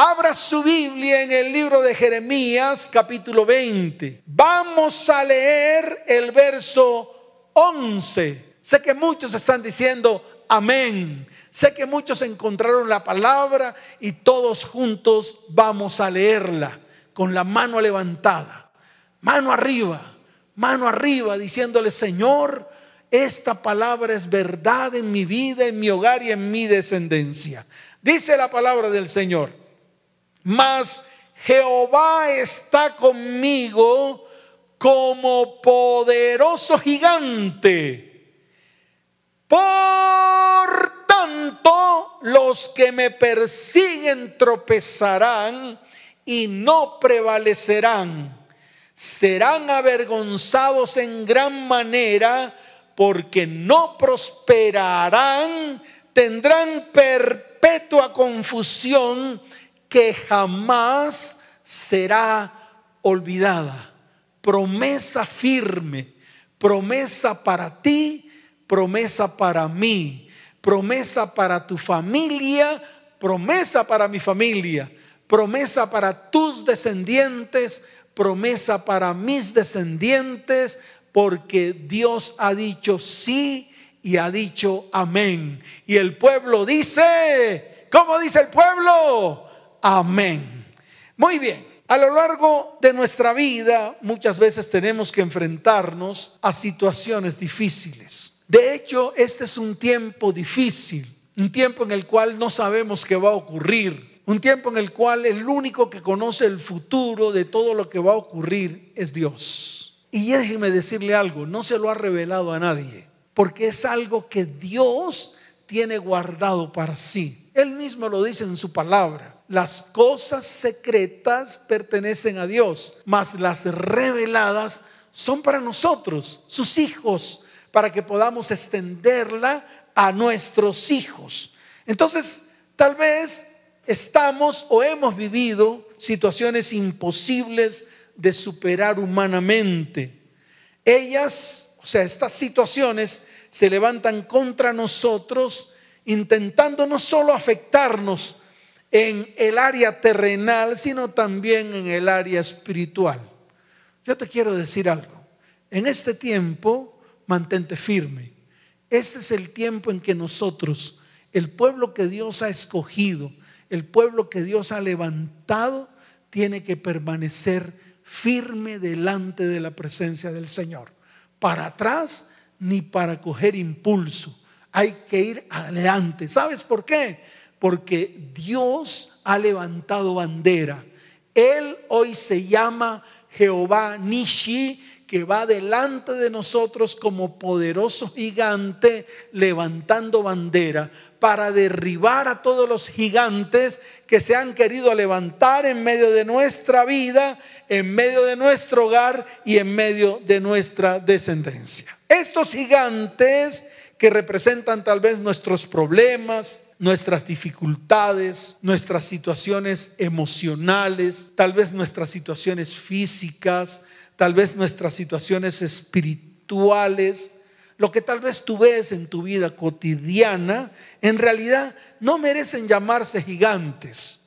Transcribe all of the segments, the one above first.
Abra su Biblia en el libro de Jeremías capítulo 20. Vamos a leer el verso 11. Sé que muchos están diciendo amén. Sé que muchos encontraron la palabra y todos juntos vamos a leerla con la mano levantada. Mano arriba, mano arriba, diciéndole, Señor, esta palabra es verdad en mi vida, en mi hogar y en mi descendencia. Dice la palabra del Señor mas Jehová está conmigo como poderoso gigante. Por tanto, los que me persiguen tropezarán y no prevalecerán. Serán avergonzados en gran manera porque no prosperarán, tendrán perpetua confusión que jamás será olvidada. Promesa firme, promesa para ti, promesa para mí, promesa para tu familia, promesa para mi familia, promesa para tus descendientes, promesa para mis descendientes, porque Dios ha dicho sí y ha dicho amén. Y el pueblo dice, ¿cómo dice el pueblo? Amén. Muy bien. A lo largo de nuestra vida muchas veces tenemos que enfrentarnos a situaciones difíciles. De hecho, este es un tiempo difícil, un tiempo en el cual no sabemos qué va a ocurrir, un tiempo en el cual el único que conoce el futuro de todo lo que va a ocurrir es Dios. Y déjeme decirle algo, no se lo ha revelado a nadie, porque es algo que Dios tiene guardado para sí. Él mismo lo dice en su palabra las cosas secretas pertenecen a Dios, mas las reveladas son para nosotros, sus hijos, para que podamos extenderla a nuestros hijos. Entonces, tal vez estamos o hemos vivido situaciones imposibles de superar humanamente. Ellas, o sea, estas situaciones se levantan contra nosotros intentando no solo afectarnos, en el área terrenal, sino también en el área espiritual. Yo te quiero decir algo. En este tiempo, mantente firme. Este es el tiempo en que nosotros, el pueblo que Dios ha escogido, el pueblo que Dios ha levantado, tiene que permanecer firme delante de la presencia del Señor. Para atrás ni para coger impulso. Hay que ir adelante. ¿Sabes por qué? porque Dios ha levantado bandera. Él hoy se llama Jehová Nishi, que va delante de nosotros como poderoso gigante levantando bandera para derribar a todos los gigantes que se han querido levantar en medio de nuestra vida, en medio de nuestro hogar y en medio de nuestra descendencia. Estos gigantes que representan tal vez nuestros problemas, nuestras dificultades, nuestras situaciones emocionales, tal vez nuestras situaciones físicas, tal vez nuestras situaciones espirituales, lo que tal vez tú ves en tu vida cotidiana, en realidad no merecen llamarse gigantes.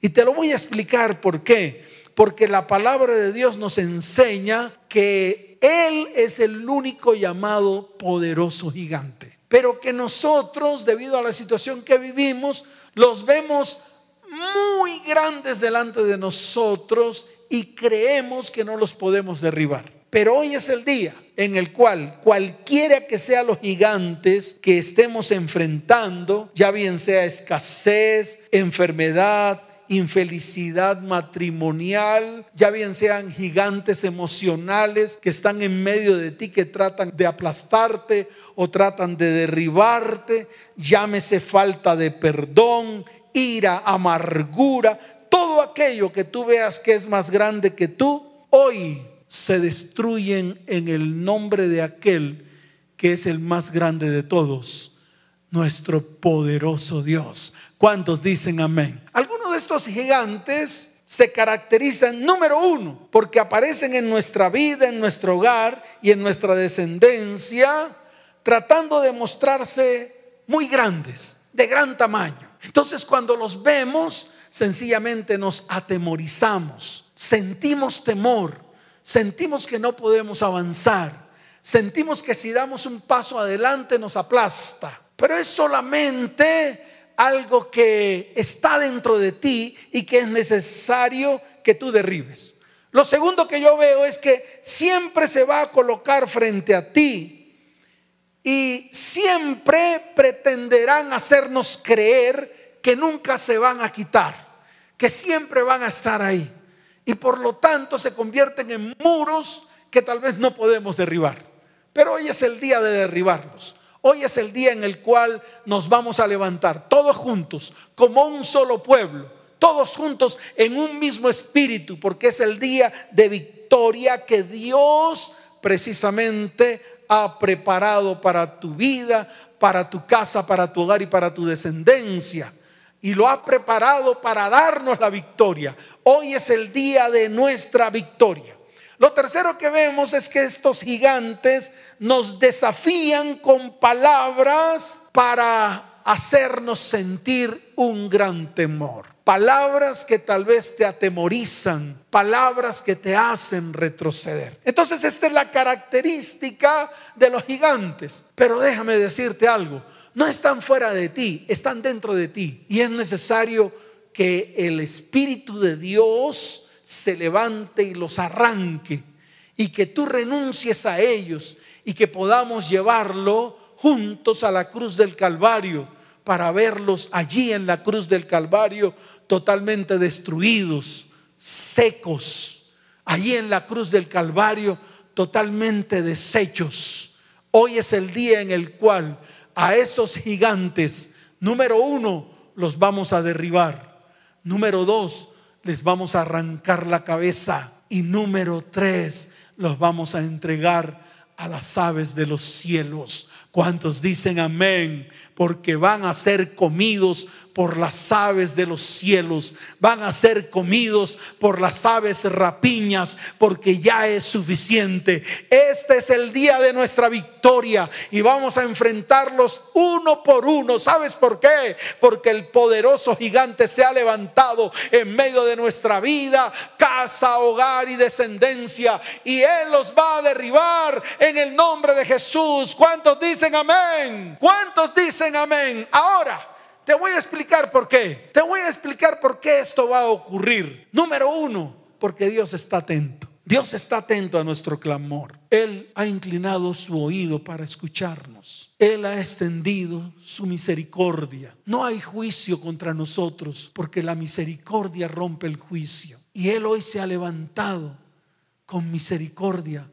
Y te lo voy a explicar por qué. Porque la palabra de Dios nos enseña que Él es el único llamado poderoso gigante pero que nosotros, debido a la situación que vivimos, los vemos muy grandes delante de nosotros y creemos que no los podemos derribar. Pero hoy es el día en el cual cualquiera que sea los gigantes que estemos enfrentando, ya bien sea escasez, enfermedad, infelicidad matrimonial, ya bien sean gigantes emocionales que están en medio de ti, que tratan de aplastarte o tratan de derribarte, llámese falta de perdón, ira, amargura, todo aquello que tú veas que es más grande que tú, hoy se destruyen en el nombre de aquel que es el más grande de todos, nuestro poderoso Dios. ¿Cuántos dicen amén? Algunos de estos gigantes se caracterizan, número uno, porque aparecen en nuestra vida, en nuestro hogar y en nuestra descendencia, tratando de mostrarse muy grandes, de gran tamaño. Entonces cuando los vemos, sencillamente nos atemorizamos, sentimos temor, sentimos que no podemos avanzar, sentimos que si damos un paso adelante nos aplasta, pero es solamente algo que está dentro de ti y que es necesario que tú derribes. Lo segundo que yo veo es que siempre se va a colocar frente a ti y siempre pretenderán hacernos creer que nunca se van a quitar, que siempre van a estar ahí. Y por lo tanto se convierten en muros que tal vez no podemos derribar. Pero hoy es el día de derribarlos. Hoy es el día en el cual nos vamos a levantar todos juntos como un solo pueblo todos juntos en un mismo espíritu, porque es el día de victoria que Dios precisamente ha preparado para tu vida, para tu casa, para tu hogar y para tu descendencia. Y lo ha preparado para darnos la victoria. Hoy es el día de nuestra victoria. Lo tercero que vemos es que estos gigantes nos desafían con palabras para hacernos sentir un gran temor palabras que tal vez te atemorizan, palabras que te hacen retroceder. Entonces esta es la característica de los gigantes. Pero déjame decirte algo, no están fuera de ti, están dentro de ti. Y es necesario que el Espíritu de Dios se levante y los arranque y que tú renuncies a ellos y que podamos llevarlo juntos a la cruz del Calvario para verlos allí en la cruz del Calvario totalmente destruidos, secos, allí en la cruz del Calvario, totalmente deshechos. Hoy es el día en el cual a esos gigantes, número uno, los vamos a derribar. Número dos, les vamos a arrancar la cabeza. Y número tres, los vamos a entregar a las aves de los cielos. ¿Cuántos dicen amén? Porque van a ser comidos por las aves de los cielos, van a ser comidos por las aves rapiñas, porque ya es suficiente. Este es el día de nuestra victoria y vamos a enfrentarlos uno por uno. ¿Sabes por qué? Porque el poderoso gigante se ha levantado en medio de nuestra vida, casa, hogar y descendencia, y Él los va a derribar en el nombre de Jesús. ¿Cuántos dicen amén? ¿Cuántos dicen amén? Ahora. Te voy a explicar por qué. Te voy a explicar por qué esto va a ocurrir. Número uno, porque Dios está atento. Dios está atento a nuestro clamor. Él ha inclinado su oído para escucharnos. Él ha extendido su misericordia. No hay juicio contra nosotros porque la misericordia rompe el juicio. Y Él hoy se ha levantado con misericordia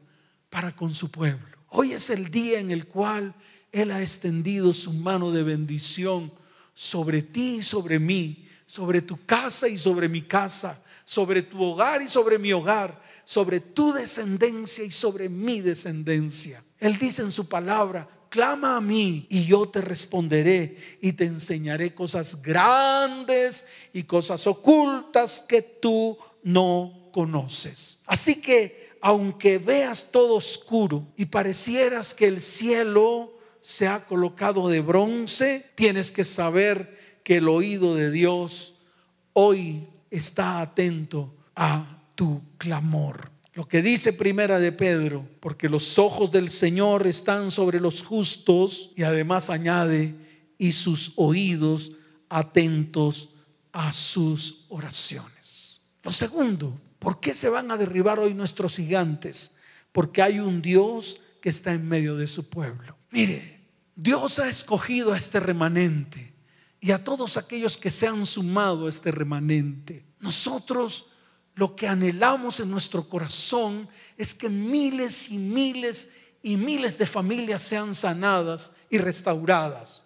para con su pueblo. Hoy es el día en el cual Él ha extendido su mano de bendición sobre ti y sobre mí, sobre tu casa y sobre mi casa, sobre tu hogar y sobre mi hogar, sobre tu descendencia y sobre mi descendencia. Él dice en su palabra, clama a mí y yo te responderé y te enseñaré cosas grandes y cosas ocultas que tú no conoces. Así que aunque veas todo oscuro y parecieras que el cielo se ha colocado de bronce, tienes que saber que el oído de Dios hoy está atento a tu clamor. Lo que dice primera de Pedro, porque los ojos del Señor están sobre los justos y además añade, y sus oídos atentos a sus oraciones. Lo segundo, ¿por qué se van a derribar hoy nuestros gigantes? Porque hay un Dios que está en medio de su pueblo. Mire, Dios ha escogido a este remanente y a todos aquellos que se han sumado a este remanente. Nosotros lo que anhelamos en nuestro corazón es que miles y miles y miles de familias sean sanadas y restauradas.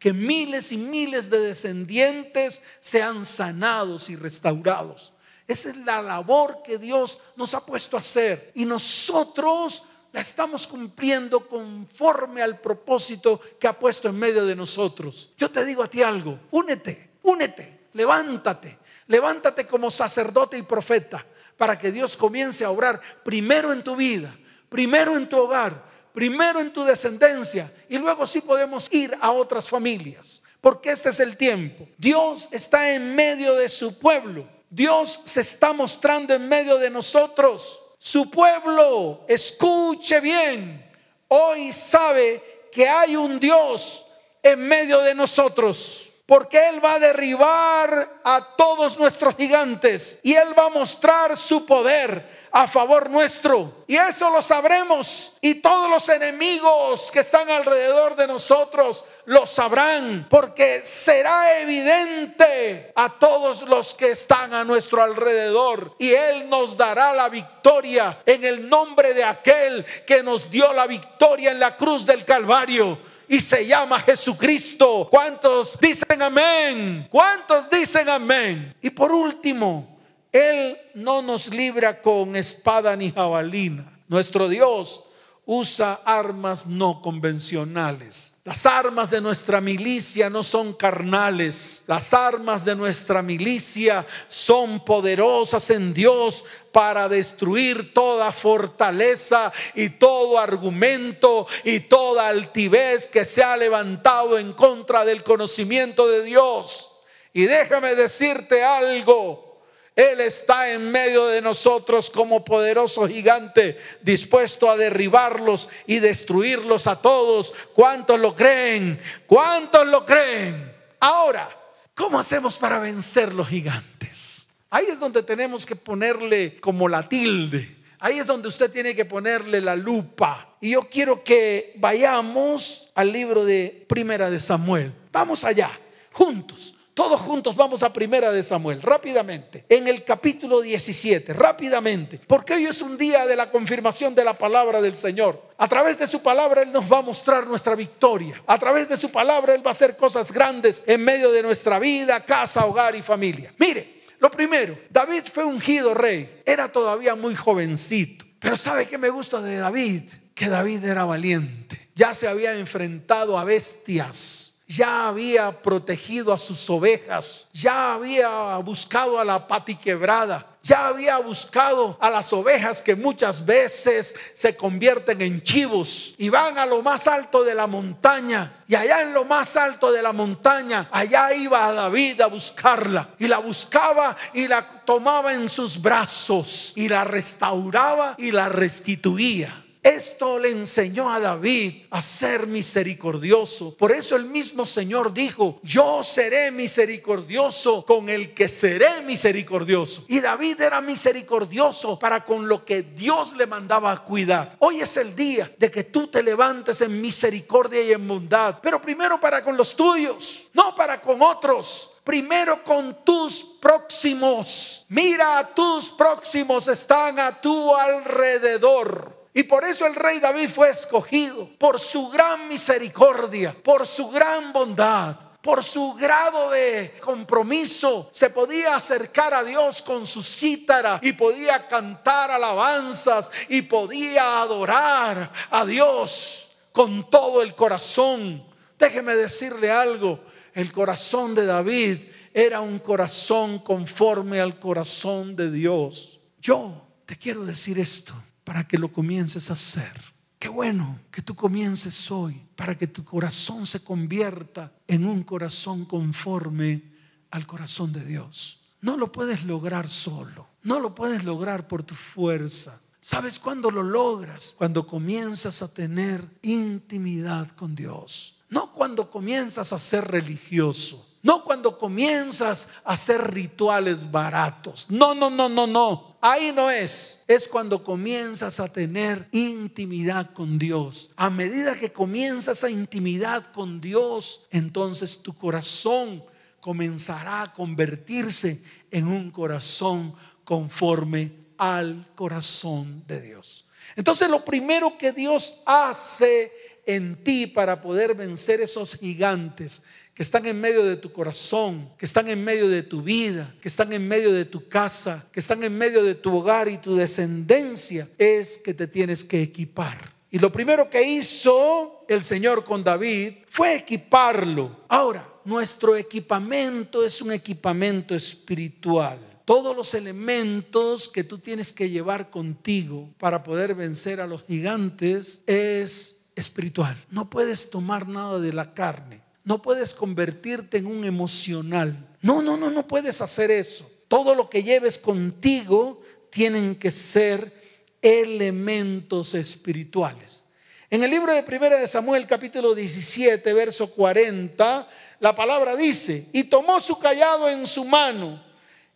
Que miles y miles de descendientes sean sanados y restaurados. Esa es la labor que Dios nos ha puesto a hacer. Y nosotros la estamos cumpliendo conforme al propósito que ha puesto en medio de nosotros. Yo te digo a ti algo, únete, únete, levántate, levántate como sacerdote y profeta para que Dios comience a obrar primero en tu vida, primero en tu hogar, primero en tu descendencia y luego sí podemos ir a otras familias. porque este es el tiempo. Dios está en medio de su pueblo. Dios se está mostrando en medio de nosotros. Su pueblo, escuche bien, hoy sabe que hay un Dios en medio de nosotros porque Él va a derribar a todos nuestros gigantes y Él va a mostrar su poder a favor nuestro. Y eso lo sabremos. Y todos los enemigos que están alrededor de nosotros lo sabrán. Porque será evidente a todos los que están a nuestro alrededor. Y Él nos dará la victoria en el nombre de aquel que nos dio la victoria en la cruz del Calvario y se llama Jesucristo. ¿Cuántos dicen amén? ¿Cuántos dicen amén? Y por último, Él no nos libra con espada ni jabalina. Nuestro Dios usa armas no convencionales. Las armas de nuestra milicia no son carnales. Las armas de nuestra milicia son poderosas en Dios para destruir toda fortaleza y todo argumento y toda altivez que se ha levantado en contra del conocimiento de Dios. Y déjame decirte algo. Él está en medio de nosotros como poderoso gigante, dispuesto a derribarlos y destruirlos a todos. ¿Cuántos lo creen? ¿Cuántos lo creen? Ahora, ¿cómo hacemos para vencer los gigantes? Ahí es donde tenemos que ponerle como la tilde. Ahí es donde usted tiene que ponerle la lupa. Y yo quiero que vayamos al libro de Primera de Samuel. Vamos allá, juntos. Todos juntos vamos a Primera de Samuel, rápidamente, en el capítulo 17, rápidamente, porque hoy es un día de la confirmación de la palabra del Señor. A través de su palabra Él nos va a mostrar nuestra victoria. A través de su palabra Él va a hacer cosas grandes en medio de nuestra vida, casa, hogar y familia. Mire, lo primero, David fue ungido rey, era todavía muy jovencito, pero ¿sabe qué me gusta de David? Que David era valiente, ya se había enfrentado a bestias ya había protegido a sus ovejas, ya había buscado a la pati quebrada, ya había buscado a las ovejas que muchas veces se convierten en chivos y van a lo más alto de la montaña. Y allá en lo más alto de la montaña, allá iba David a buscarla. Y la buscaba y la tomaba en sus brazos y la restauraba y la restituía. Esto le enseñó a David a ser misericordioso. Por eso el mismo Señor dijo, yo seré misericordioso con el que seré misericordioso. Y David era misericordioso para con lo que Dios le mandaba a cuidar. Hoy es el día de que tú te levantes en misericordia y en bondad, pero primero para con los tuyos, no para con otros primero con tus próximos. Mira, tus próximos están a tu alrededor. Y por eso el rey David fue escogido, por su gran misericordia, por su gran bondad, por su grado de compromiso, se podía acercar a Dios con su cítara y podía cantar alabanzas y podía adorar a Dios con todo el corazón. Déjeme decirle algo, el corazón de David era un corazón conforme al corazón de Dios. Yo te quiero decir esto para que lo comiences a hacer. Qué bueno que tú comiences hoy para que tu corazón se convierta en un corazón conforme al corazón de Dios. No lo puedes lograr solo, no lo puedes lograr por tu fuerza. ¿Sabes cuándo lo logras? Cuando comienzas a tener intimidad con Dios. No cuando comienzas a ser religioso. No cuando comienzas a hacer rituales baratos. No, no, no, no, no. Ahí no es. Es cuando comienzas a tener intimidad con Dios. A medida que comienzas a intimidad con Dios, entonces tu corazón comenzará a convertirse en un corazón conforme al corazón de Dios. Entonces lo primero que Dios hace en ti para poder vencer esos gigantes que están en medio de tu corazón, que están en medio de tu vida, que están en medio de tu casa, que están en medio de tu hogar y tu descendencia, es que te tienes que equipar. Y lo primero que hizo el Señor con David fue equiparlo. Ahora, nuestro equipamiento es un equipamiento espiritual. Todos los elementos que tú tienes que llevar contigo para poder vencer a los gigantes es espiritual. No puedes tomar nada de la carne No puedes convertirte en un emocional. No, no, no, no puedes hacer eso. Todo lo que lleves contigo tienen que ser elementos espirituales. En el libro de Primera de Samuel, capítulo 17, verso 40, la palabra dice, y tomó su callado en su mano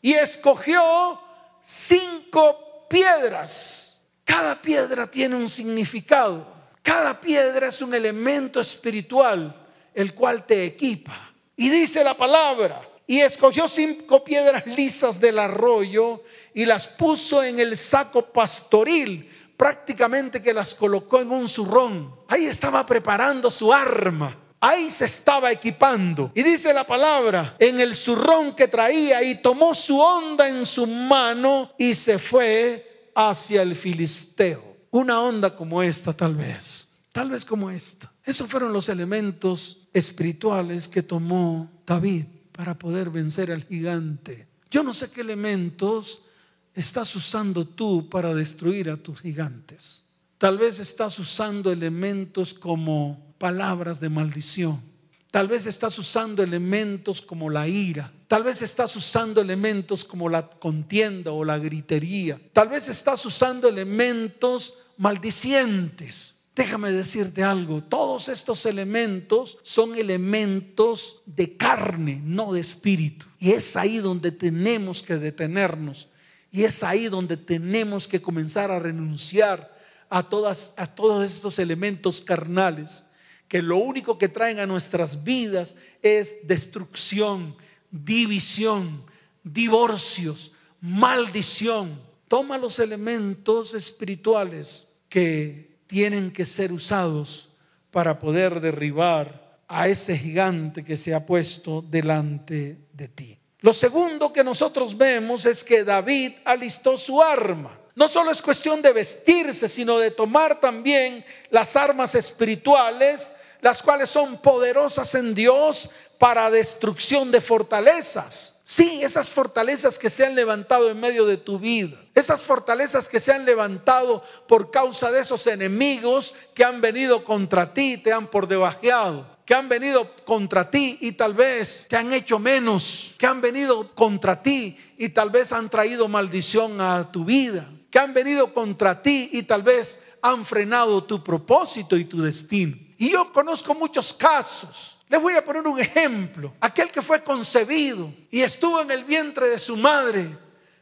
y escogió cinco piedras. Cada piedra tiene un significado. Cada piedra es un elemento espiritual, el cual te equipa. Y dice la palabra, y escogió cinco piedras lisas del arroyo y las puso en el saco pastoril, prácticamente que las colocó en un zurrón. Ahí estaba preparando su arma. Ahí se estaba equipando. Y dice la palabra, en el zurrón que traía y tomó su onda en su mano y se fue hacia el filisteo. Una onda como esta tal vez, tal vez como esta. Esos fueron los elementos espirituales que tomó David para poder vencer al gigante. Yo no sé qué elementos estás usando tú para destruir a tus gigantes. Tal vez estás usando elementos como palabras de maldición. Tal vez estás usando elementos como la ira. Tal vez estás usando elementos como la contienda o la gritería. Tal vez estás usando elementos maldicientes. Déjame decirte algo, todos estos elementos son elementos de carne, no de espíritu. Y es ahí donde tenemos que detenernos. Y es ahí donde tenemos que comenzar a renunciar a, todas, a todos estos elementos carnales que lo único que traen a nuestras vidas es destrucción, división, divorcios, maldición. Toma los elementos espirituales que tienen que ser usados para poder derribar a ese gigante que se ha puesto delante de ti. Lo segundo que nosotros vemos es que David alistó su arma. No solo es cuestión de vestirse, sino de tomar también las armas espirituales, las cuales son poderosas en Dios para destrucción de fortalezas. Sí, esas fortalezas que se han levantado en medio de tu vida, esas fortalezas que se han levantado por causa de esos enemigos que han venido contra ti, te han por debajeado, que han venido contra ti y tal vez te han hecho menos, que han venido contra ti y tal vez han traído maldición a tu vida, que han venido contra ti y tal vez han frenado tu propósito y tu destino. Y yo conozco muchos casos les voy a poner un ejemplo. Aquel que fue concebido y estuvo en el vientre de su madre,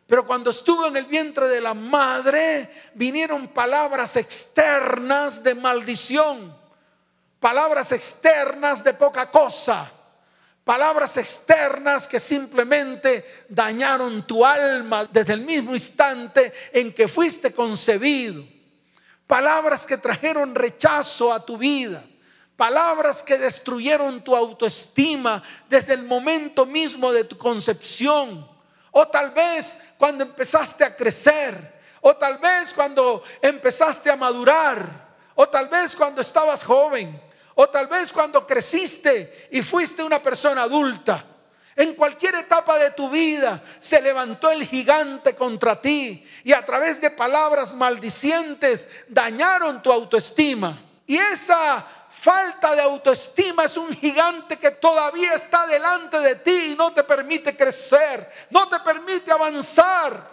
pero cuando estuvo en el vientre de la madre, vinieron palabras externas de maldición, palabras externas de poca cosa, palabras externas que simplemente dañaron tu alma desde el mismo instante en que fuiste concebido, palabras que trajeron rechazo a tu vida palabras que destruyeron tu autoestima desde el momento mismo de tu concepción. O tal vez cuando empezaste a crecer. O tal vez cuando empezaste a madurar. O tal vez cuando estabas joven. O tal vez cuando creciste y fuiste una persona adulta. En cualquier etapa de tu vida se levantó el gigante contra ti y a través de palabras maldicientes dañaron tu autoestima. Y esa falta de autoestima es un gigante que todavía está delante de ti y no te permite crecer, no te permite avanzar.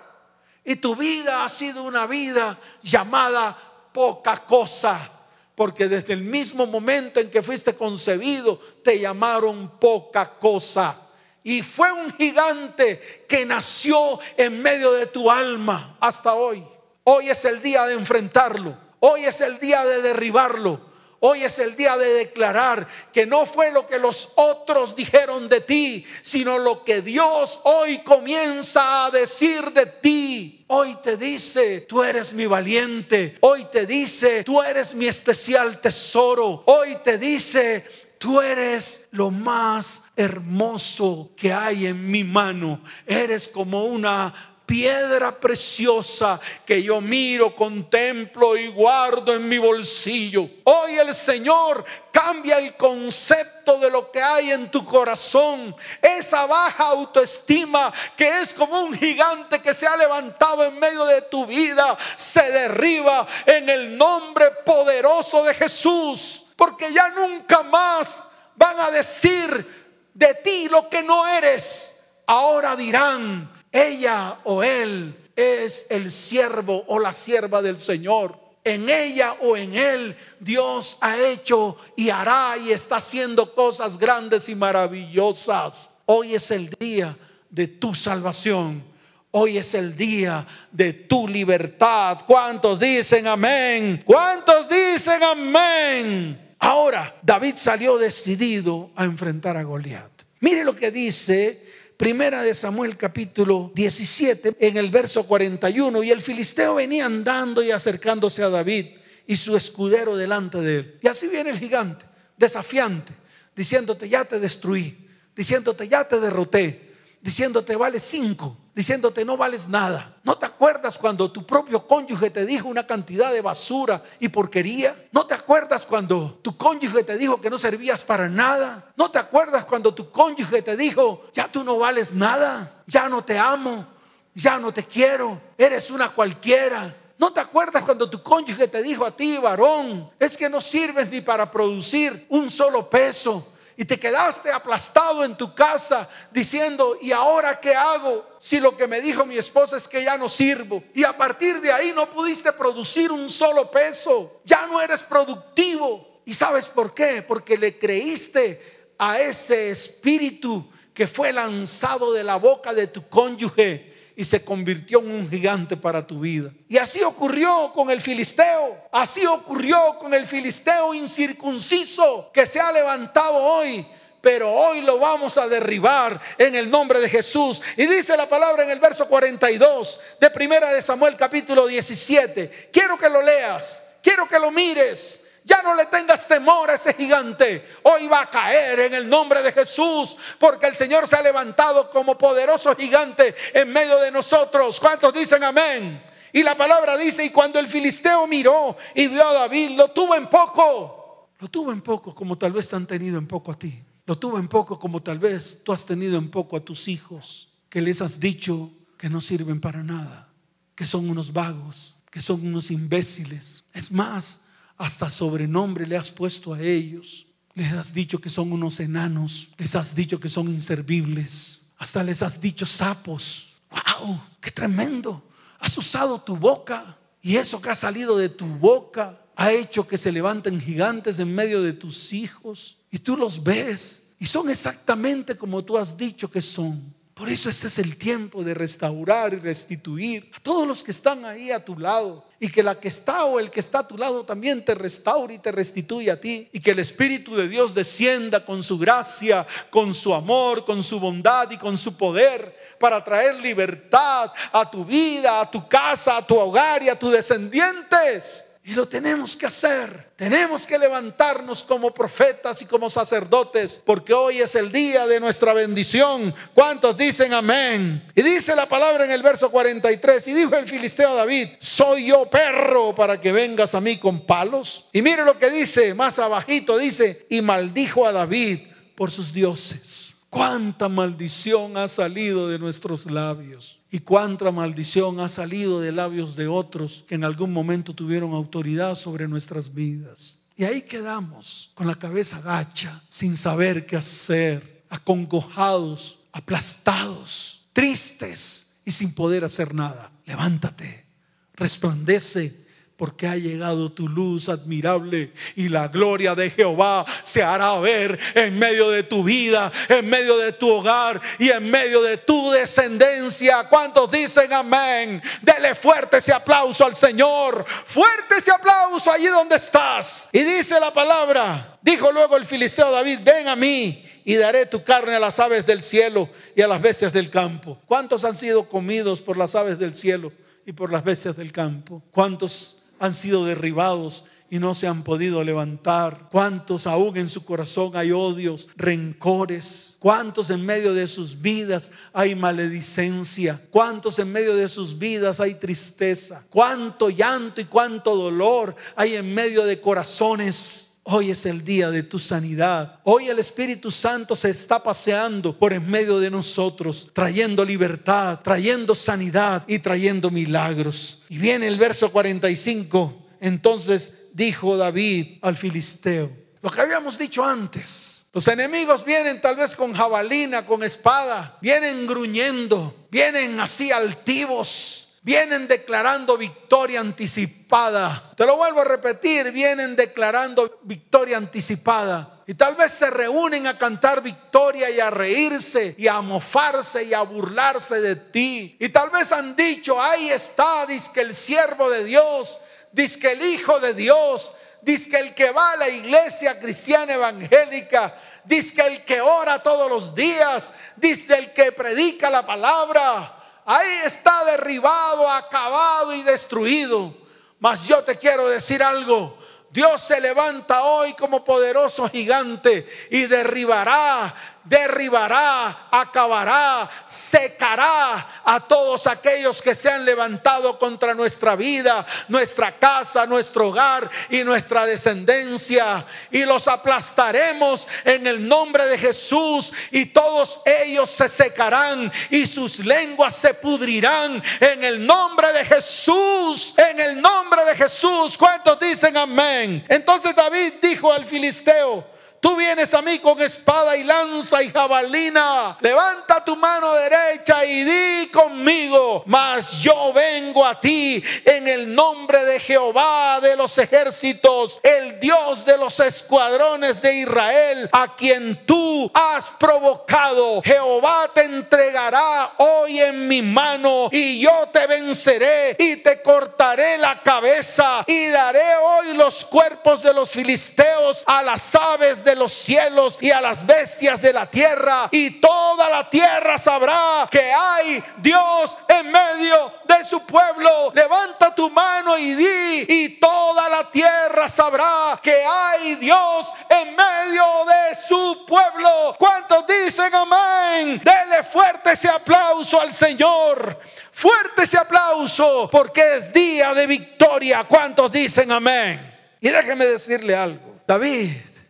Y tu vida ha sido una vida llamada poca cosa, porque desde el mismo momento en que fuiste concebido te llamaron poca cosa. Y fue un gigante que nació en medio de tu alma hasta hoy. Hoy es el día de enfrentarlo. Hoy es el día de derribarlo. Hoy es el día de declarar que no fue lo que los otros dijeron de ti, sino lo que Dios hoy comienza a decir de ti. Hoy te dice, tú eres mi valiente. Hoy te dice, tú eres mi especial tesoro. Hoy te dice, tú eres lo más hermoso que hay en mi mano. Eres como una piedra preciosa que yo miro, contemplo y guardo en mi bolsillo. Hoy el Señor cambia el concepto de lo que hay en tu corazón. Esa baja autoestima que es como un gigante que se ha levantado en medio de tu vida, se derriba en el nombre poderoso de Jesús. Porque ya nunca más van a decir de ti lo que no eres. Ahora dirán, ella o él es el siervo o la sierva del Señor. En ella o en él Dios ha hecho y hará y está haciendo cosas grandes y maravillosas. Hoy es el día de tu salvación. Hoy es el día de tu libertad. ¿Cuántos dicen amén? ¿Cuántos dicen amén? Ahora, David salió decidido a enfrentar a Goliat. Mire lo que dice Primera de Samuel capítulo 17 en el verso 41 y el filisteo venía andando y acercándose a David y su escudero delante de él. Y así viene el gigante, desafiante, diciéndote ya te destruí, diciéndote ya te derroté, diciéndote vales cinco, diciéndote no vales nada. ¿No te acuerdas cuando tu propio cónyuge te dijo una cantidad de basura y porquería? ¿No te acuerdas cuando tu cónyuge te dijo que no servías para nada? ¿No te acuerdas cuando tu cónyuge te dijo, ya tú no vales nada, ya no te amo, ya no te quiero, eres una cualquiera? ¿No te acuerdas cuando tu cónyuge te dijo a ti, varón, es que no sirves ni para producir un solo peso? Y te quedaste aplastado en tu casa diciendo, ¿y ahora qué hago? Si lo que me dijo mi esposa es que ya no sirvo. Y a partir de ahí no pudiste producir un solo peso. Ya no eres productivo. ¿Y sabes por qué? Porque le creíste a ese espíritu que fue lanzado de la boca de tu cónyuge y se convirtió en un gigante para tu vida. Y así ocurrió con el filisteo. Así ocurrió con el filisteo incircunciso que se ha levantado hoy pero hoy lo vamos a derribar en el nombre de Jesús. Y dice la palabra en el verso 42 de Primera de Samuel capítulo 17. Quiero que lo leas, quiero que lo mires. Ya no le tengas temor a ese gigante. Hoy va a caer en el nombre de Jesús, porque el Señor se ha levantado como poderoso gigante en medio de nosotros. ¿Cuántos dicen amén? Y la palabra dice, y cuando el filisteo miró y vio a David, lo tuvo en poco. Lo tuvo en poco como tal vez te han tenido en poco a ti. Lo tuvo en poco como tal vez tú has tenido en poco a tus hijos, que les has dicho que no sirven para nada, que son unos vagos, que son unos imbéciles. Es más, hasta sobrenombre le has puesto a ellos. Les has dicho que son unos enanos. Les has dicho que son inservibles. Hasta les has dicho sapos. ¡Wow! ¡Qué tremendo! Has usado tu boca y eso que ha salido de tu boca ha hecho que se levanten gigantes en medio de tus hijos y tú los ves y son exactamente como tú has dicho que son. Por eso este es el tiempo de restaurar y restituir a todos los que están ahí a tu lado. Y que la que está o el que está a tu lado también te restaure y te restituya a ti. Y que el Espíritu de Dios descienda con su gracia, con su amor, con su bondad y con su poder para traer libertad a tu vida, a tu casa, a tu hogar y a tus descendientes. Y lo tenemos que hacer. Tenemos que levantarnos como profetas y como sacerdotes, porque hoy es el día de nuestra bendición. ¿Cuántos dicen amén? Y dice la palabra en el verso 43, y dijo el filisteo a David, soy yo perro para que vengas a mí con palos. Y mire lo que dice más abajito, dice, y maldijo a David por sus dioses. Cuánta maldición ha salido de nuestros labios. Y cuánta maldición ha salido de labios de otros que en algún momento tuvieron autoridad sobre nuestras vidas. Y ahí quedamos con la cabeza gacha, sin saber qué hacer, acongojados, aplastados, tristes y sin poder hacer nada. Levántate, resplandece porque ha llegado tu luz admirable y la gloria de Jehová se hará ver en medio de tu vida, en medio de tu hogar y en medio de tu descendencia. ¿Cuántos dicen amén? Dele fuerte ese aplauso al Señor, fuerte ese aplauso allí donde estás. Y dice la palabra, dijo luego el filisteo David, ven a mí y daré tu carne a las aves del cielo y a las bestias del campo. ¿Cuántos han sido comidos por las aves del cielo y por las bestias del campo? ¿Cuántos han sido derribados y no se han podido levantar. ¿Cuántos aún en su corazón hay odios, rencores? ¿Cuántos en medio de sus vidas hay maledicencia? ¿Cuántos en medio de sus vidas hay tristeza? ¿Cuánto llanto y cuánto dolor hay en medio de corazones? Hoy es el día de tu sanidad. Hoy el Espíritu Santo se está paseando por en medio de nosotros, trayendo libertad, trayendo sanidad y trayendo milagros. Y viene el verso 45. Entonces dijo David al filisteo, lo que habíamos dicho antes, Los enemigos vienen tal vez con jabalina, con espada, vienen gruñendo, vienen así altivos, vienen declarando victoria anticipada. Te lo vuelvo a repetir, vienen declarando victoria anticipada. Y tal vez se reúnen a cantar victoria y a reírse y a mofarse y a burlarse de ti. Y tal vez han dicho, ahí está, dice que el siervo de Dios, dice el hijo de Dios, dice el que va a la iglesia cristiana evangélica, dice que el que ora todos los días, dice el que predica la palabra. Ahí está derribado, acabado y destruido. Mas yo te quiero decir algo. Dios se levanta hoy como poderoso gigante y derribará derribará, acabará, secará a todos aquellos que se han levantado contra nuestra vida, nuestra casa, nuestro hogar y nuestra descendencia. Y los aplastaremos en el nombre de Jesús y todos ellos se secarán y sus lenguas se pudrirán en el nombre de Jesús, en el nombre de Jesús. ¿Cuántos dicen amén? Entonces David dijo al filisteo, Tú vienes a mí con espada y lanza y jabalina. Levanta tu mano derecha y di conmigo. Mas yo vengo a ti en el nombre de Jehová de los ejércitos, el Dios de los escuadrones de Israel, a quien tú has provocado. Jehová te entregará hoy en mi mano y yo te venceré y te cortaré la cabeza y daré hoy los cuerpos de los filisteos a las aves de de los cielos y a las bestias de la tierra. Y toda la tierra sabrá que hay Dios en medio de su pueblo. Levanta tu mano y di. Y toda la tierra sabrá que hay Dios en medio de su pueblo. ¿Cuántos dicen amén? Dele fuerte ese aplauso al Señor. Fuerte ese aplauso porque es día de victoria. ¿Cuántos dicen amén? Y déjeme decirle algo. David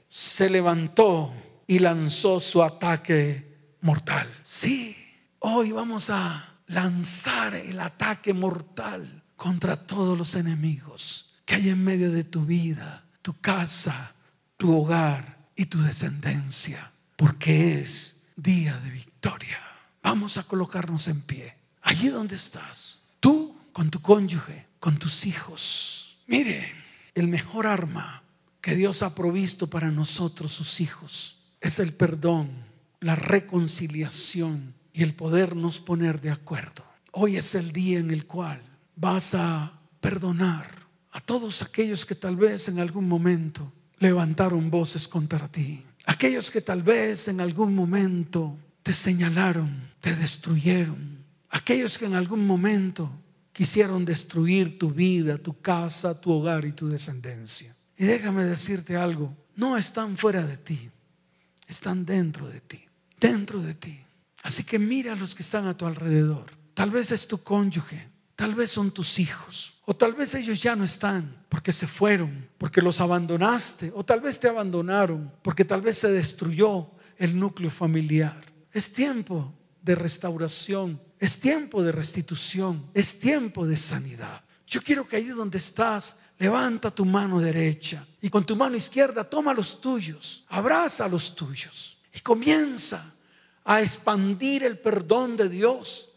se levantó y lanzó su ataque mortal. Sí, hoy vamos a lanzar el ataque mortal contra todos los enemigos que hay en medio de tu vida, tu casa, tu hogar y tu descendencia, porque es día de victoria. Vamos a colocarnos en pie, allí donde estás, tú con tu cónyuge, con tus hijos. Mire, el mejor arma que Dios ha provisto para nosotros, sus hijos, es el perdón, la reconciliación y el podernos poner de acuerdo. Hoy es el día en el cual vas a perdonar a todos aquellos que tal vez en algún momento levantaron voces contra ti. Aquellos que tal vez en algún momento te señalaron, te destruyeron. Aquellos que en algún momento quisieron destruir tu vida, tu casa, tu hogar y tu descendencia. Y déjame decirte algo, no están fuera de ti, están dentro de ti, dentro de ti. Así que mira a los que están a tu alrededor. Tal vez es tu cónyuge, tal vez son tus hijos, o tal vez ellos ya no están porque se fueron, porque los abandonaste, o tal vez te abandonaron porque tal vez se destruyó el núcleo familiar. Es tiempo de restauración, es tiempo de restitución, es tiempo de sanidad. Yo quiero que ahí donde estás levanta tu mano derecha y con tu mano izquierda toma los tuyos, abraza a los tuyos y comienza a expandir el perdón de Dios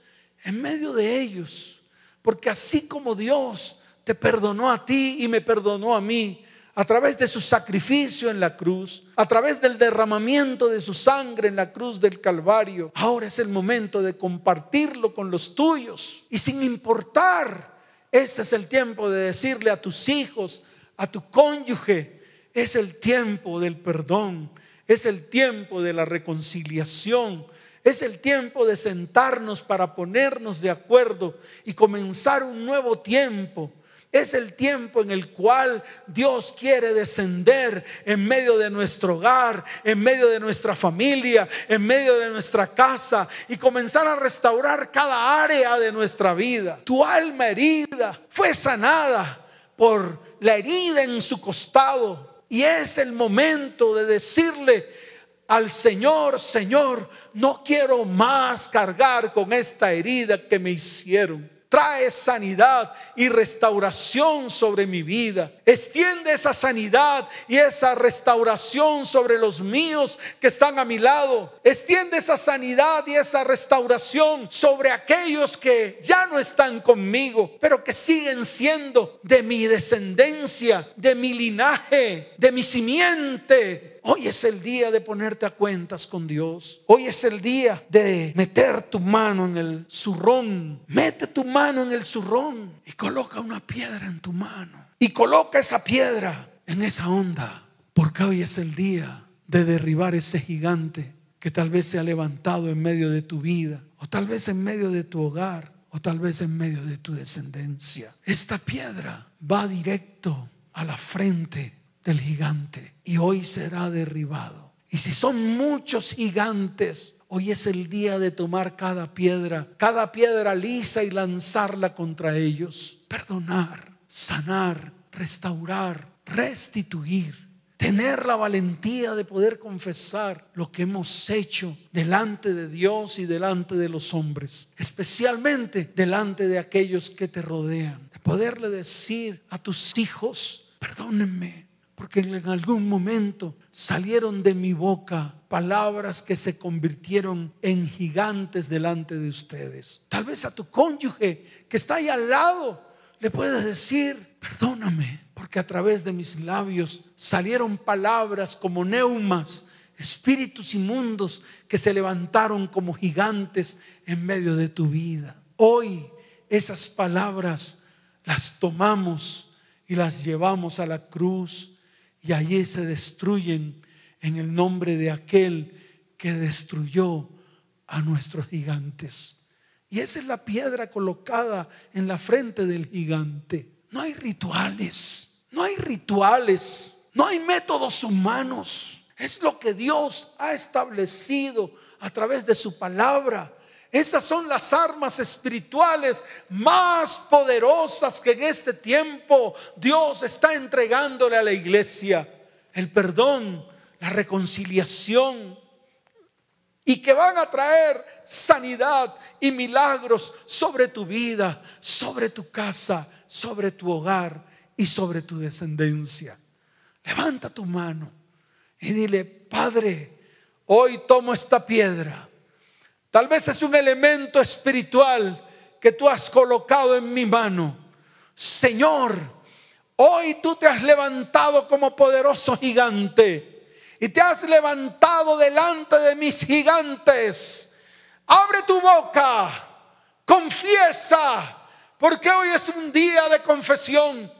en medio de ellos. Porque así como Dios te perdonó a ti y me perdonó a mí, a través de su sacrificio en la cruz, a través del derramamiento de su sangre en la cruz del Calvario. Ahora es el momento de compartirlo con los tuyos y sin importar este es el tiempo de decirle a tus hijos, a tu cónyuge, es el tiempo del perdón, es el tiempo de la reconciliación, es el tiempo de sentarnos para ponernos de acuerdo y comenzar un nuevo tiempo es el tiempo en el cual Dios quiere descender en medio de nuestro hogar, en medio de nuestra familia, en medio de nuestra casa y comenzar a restaurar cada área de nuestra vida. Tu alma herida fue sanada por la herida en su costado y es el momento de decirle al Señor, Señor, no quiero más cargar con esta herida que me hicieron. Trae sanidad y restauración sobre mi vida. Extiende esa sanidad y esa restauración sobre los míos que están a mi lado. Extiende esa sanidad y esa restauración sobre aquellos que ya no están conmigo, pero que siguen siendo de mi descendencia, de mi linaje, de mi simiente Hoy es el día de ponerte a cuentas con Dios. Hoy es el día de meter tu mano en el zurrón. Mete tu mano en el zurrón y coloca una piedra en tu mano. Y coloca esa piedra en esa onda. Porque hoy es el día de derribar ese gigante que tal vez se ha levantado en medio de tu vida. O tal vez en medio de tu hogar. O tal vez en medio de tu descendencia. Esta piedra va directo a la frente del gigante y hoy será derribado. Y si son muchos gigantes, hoy es el día de tomar cada piedra, cada piedra lisa y lanzarla contra ellos. Perdonar, sanar, restaurar, restituir. Tener la valentía de poder confesar lo que hemos hecho delante de Dios y delante de los hombres, especialmente delante de aquellos que te rodean. De poderle decir a tus hijos, perdónenme, porque en algún momento salieron de mi boca palabras que se convirtieron en gigantes delante de ustedes. Tal vez a tu cónyuge que está ahí al lado le puedes decir, perdóname, porque a través de mis labios salieron palabras como neumas, espíritus inmundos que se levantaron como gigantes en medio de tu vida. Hoy esas palabras las tomamos y las llevamos a la cruz y allí se destruyen en el nombre de aquel que destruyó a nuestros gigantes. Y esa es la piedra colocada en la frente del gigante. No hay rituales, no hay rituales, no hay métodos humanos. Es lo que Dios ha establecido a través de su palabra. Esas son las armas espirituales más poderosas que en este tiempo Dios está entregándole a la iglesia. El perdón, la reconciliación y que van a traer sanidad y milagros sobre tu vida, sobre tu casa, sobre tu hogar y sobre tu descendencia. Levanta tu mano y dile, Padre, hoy tomo esta piedra Tal vez es un elemento espiritual que tú has colocado en mi mano. Señor, hoy tú te has levantado como poderoso gigante y te has levantado delante de mis gigantes. Abre tu boca, confiesa, porque hoy es un día de confesión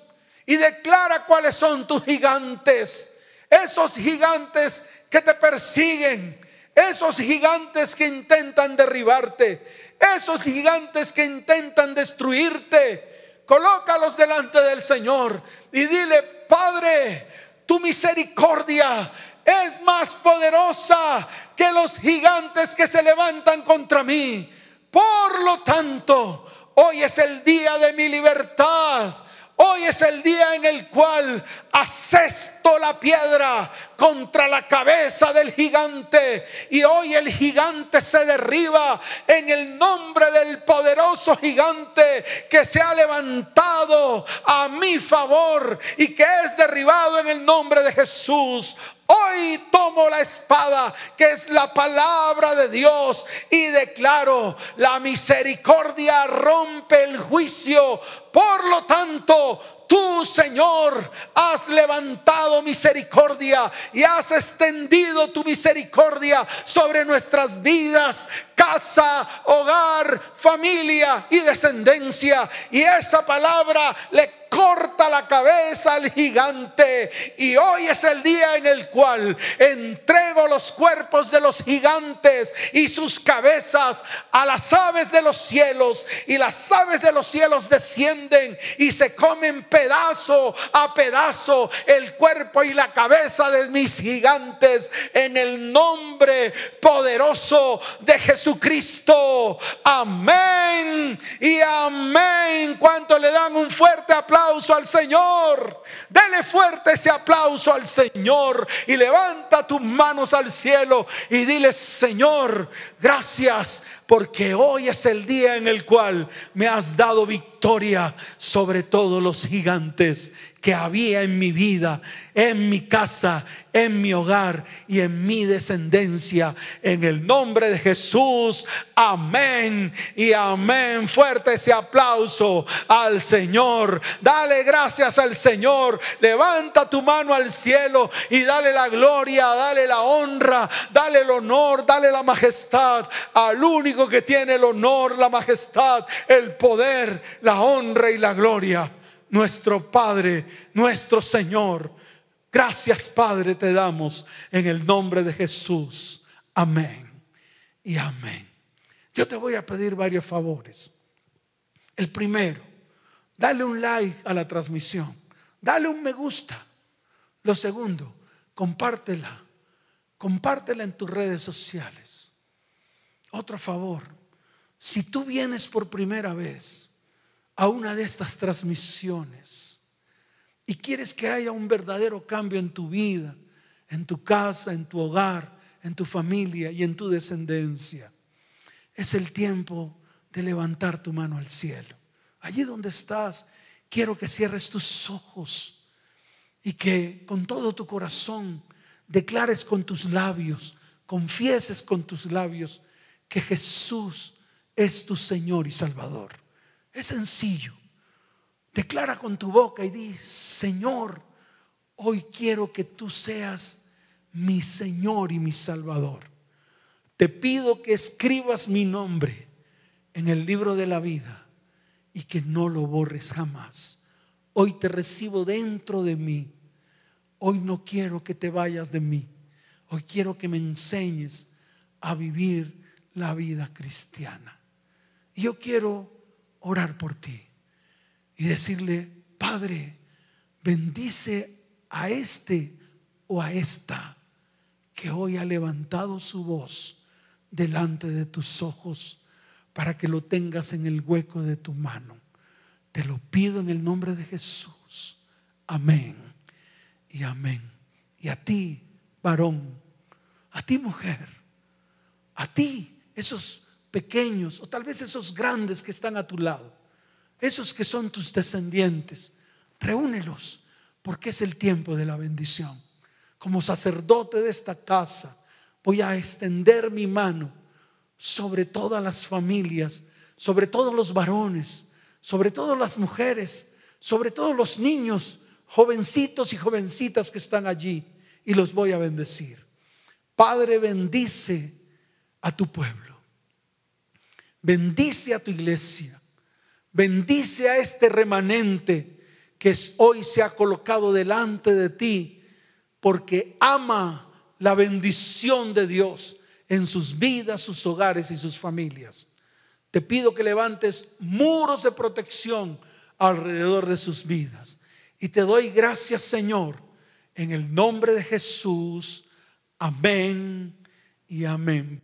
y declara cuáles son tus gigantes. Esos gigantes que te persiguen, esos gigantes que intentan derribarte, esos gigantes que intentan destruirte, colócalos delante del Señor y dile, Padre, tu misericordia es más poderosa que los gigantes que se levantan contra mí. Por lo tanto, hoy es el día de mi libertad. Hoy es el día en el cual asesto la piedra contra la cabeza del gigante y hoy el gigante se derriba en el nombre del poderoso gigante que se ha levantado a mi favor y que es derribado en el nombre de Jesús. Hoy tomo la espada, que es la palabra de Dios, y declaro, la misericordia rompe el juicio. Por lo tanto, Tú, Señor, has levantado misericordia y has extendido tu misericordia sobre nuestras vidas, casa, hogar, familia y descendencia. Y esa palabra le corta la cabeza al gigante. Y hoy es el día en el cual entrego los cuerpos de los gigantes y sus cabezas a las aves de los cielos. Y las aves de los cielos descienden y se comen pedazo a pedazo el cuerpo y la cabeza de mis gigantes en el nombre poderoso de Jesucristo. Amén y amén. Cuanto le dan un fuerte aplauso al Señor. Dele fuerte ese aplauso al Señor y levanta tus manos al cielo y dile, Señor, gracias porque hoy es el día en el cual me has dado victoria sobre todos los gigantes que había en mi vida, en mi casa, en mi hogar y en mi descendencia. En el nombre de Jesús, amén y amén. Fuerte ese aplauso al Señor. Dale gracias al Señor. Levanta tu mano al cielo y dale la gloria, dale la honra, dale el honor, dale la majestad al único que tiene el honor, la majestad, el poder, la honra y la gloria nuestro Padre, nuestro Señor. Gracias Padre te damos en el nombre de Jesús. Amén y amén. Yo te voy a pedir varios favores. El primero, dale un like a la transmisión. Dale un me gusta. Lo segundo, compártela. Compártela en tus redes sociales. Otro favor, si tú vienes por primera vez, a una de estas transmisiones y quieres que haya un verdadero cambio en tu vida, en tu casa, en tu hogar, en tu familia y en tu descendencia, es el tiempo de levantar tu mano al cielo. Allí donde estás, quiero que cierres tus ojos y que con todo tu corazón declares con tus labios, confieses con tus labios que Jesús es tu Señor y Salvador. Es sencillo. Declara con tu boca y di, Señor, hoy quiero que tú seas mi Señor y mi Salvador. Te pido que escribas mi nombre en el libro de la vida y que no lo borres jamás. Hoy te recibo dentro de mí. Hoy no quiero que te vayas de mí. Hoy quiero que me enseñes a vivir la vida cristiana. Yo quiero orar por ti y decirle, Padre, bendice a este o a esta que hoy ha levantado su voz delante de tus ojos para que lo tengas en el hueco de tu mano. Te lo pido en el nombre de Jesús. Amén y amén. Y a ti, varón, a ti, mujer, a ti, esos pequeños o tal vez esos grandes que están a tu lado, esos que son tus descendientes, reúnelos porque es el tiempo de la bendición. Como sacerdote de esta casa, voy a extender mi mano sobre todas las familias, sobre todos los varones, sobre todas las mujeres, sobre todos los niños, jovencitos y jovencitas que están allí, y los voy a bendecir. Padre, bendice a tu pueblo. Bendice a tu iglesia. Bendice a este remanente que hoy se ha colocado delante de ti porque ama la bendición de Dios en sus vidas, sus hogares y sus familias. Te pido que levantes muros de protección alrededor de sus vidas. Y te doy gracias, Señor, en el nombre de Jesús. Amén y amén.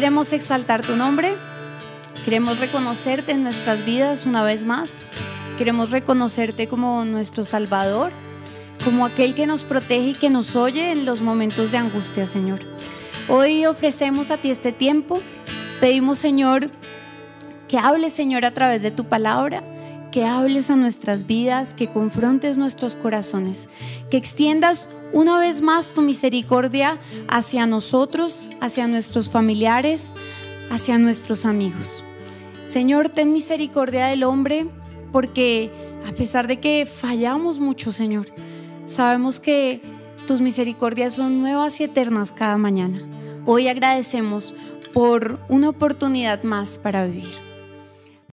Queremos exaltar tu nombre, queremos reconocerte en nuestras vidas una vez más, queremos reconocerte como nuestro Salvador, como aquel que nos protege y que nos oye en los momentos de angustia, Señor. Hoy ofrecemos a ti este tiempo, pedimos, Señor, que hables, Señor, a través de tu palabra, que hables a nuestras vidas, que confrontes nuestros corazones, que extiendas una vez más tu misericordia hacia nosotros, hacia nuestros familiares, hacia nuestros amigos. Señor, ten misericordia del hombre, porque a pesar de que fallamos mucho, Señor, sabemos que tus misericordias son nuevas y eternas cada mañana. Hoy agradecemos por una oportunidad más para vivir.